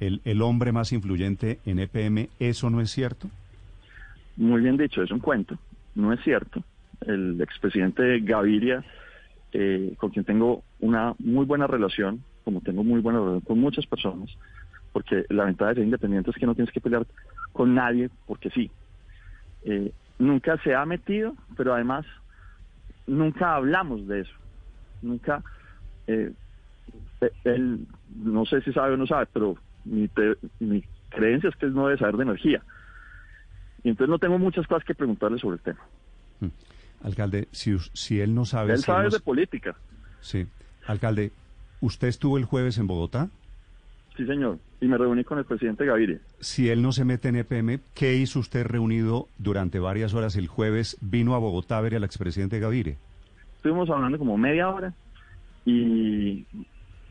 el, el hombre más influyente en EPM, ¿eso no es cierto? Muy bien dicho, es un cuento, no es cierto. El expresidente Gaviria, eh, con quien tengo una muy buena relación, como tengo muy buena relación con muchas personas, porque la ventaja de ser independiente es que no tienes que pelear con nadie, porque sí. Eh, nunca se ha metido, pero además nunca hablamos de eso. Nunca, eh, eh, él, no sé si sabe o no sabe, pero mi, te- mi creencia es que no debe saber de energía. Y entonces no tengo muchas cosas que preguntarle sobre el tema. Alcalde, si, si él no sabe... él si sabe no- de política, Sí. Alcalde, ¿usted estuvo el jueves en Bogotá? sí señor. Y me reuní con el presidente Gaviria. Si él no se mete en EPM, ¿qué hizo usted reunido durante varias horas el jueves? ¿Vino a Bogotá a ver al expresidente Gaviria? Estuvimos hablando como media hora y,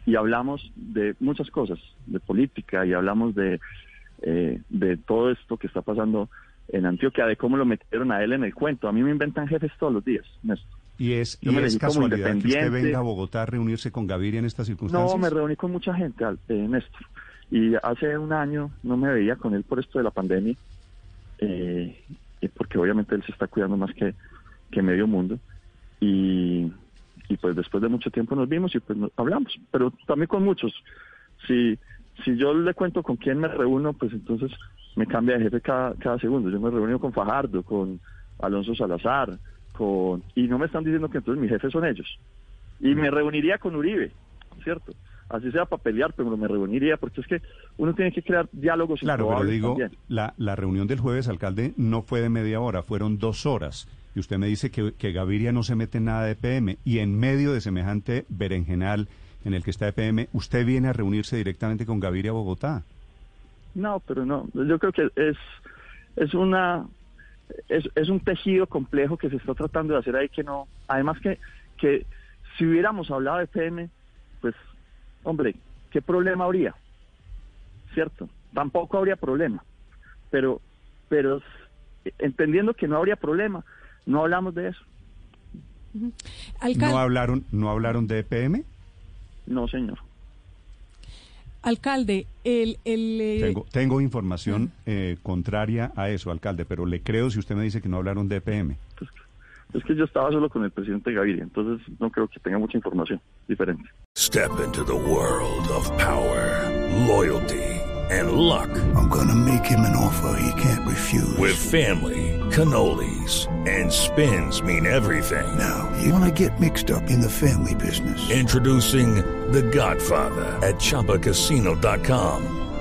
y hablamos de muchas cosas, de política y hablamos de, eh, de todo esto que está pasando en Antioquia, de cómo lo metieron a él en el cuento. A mí me inventan jefes todos los días, Néstor. ¿Y es, y es casualidad que usted independiente. venga a Bogotá a reunirse con Gaviria en estas circunstancias? No, me reuní con mucha gente, al- eh, Néstor. Y hace un año no me veía con él por esto de la pandemia, eh, porque obviamente él se está cuidando más que, que medio mundo. Y, y pues después de mucho tiempo nos vimos y pues hablamos, pero también con muchos. Si, si yo le cuento con quién me reúno, pues entonces me cambia de jefe cada, cada segundo. Yo me reúno con Fajardo, con Alonso Salazar, con y no me están diciendo que entonces mis jefes son ellos. Y me reuniría con Uribe, ¿cierto? Así sea para pelear, pero me reuniría, porque es que uno tiene que crear diálogos Claro, pero digo, la, la reunión del jueves, alcalde, no fue de media hora, fueron dos horas. Y usted me dice que, que Gaviria no se mete en nada de EPM. Y en medio de semejante berenjenal en el que está EPM, usted viene a reunirse directamente con Gaviria Bogotá. No, pero no. Yo creo que es, es una es, es un tejido complejo que se está tratando de hacer ahí que no. Además que, que si hubiéramos hablado de PM, pues, hombre, ¿qué problema habría? ¿Cierto? Tampoco habría problema. Pero, pero entendiendo que no habría problema, no hablamos de eso. ¿No hablaron, no hablaron de EPM? No, señor. Alcalde, el... el eh, Tengo, tengo información eh, contraria a eso, alcalde, pero le creo si usted me dice que no hablaron de EPM. Pues, es que yo estaba solo con el presidente Gaviria, entonces no creo que tenga mucha información diferente. Step into the world of power, loyalty, and luck. I'm gonna make him an offer he can't refuse. With family, cannolis, and spins mean everything. now, you wanna get mixed up in the family business. Introducing The Godfather at ChumbaCasino.com.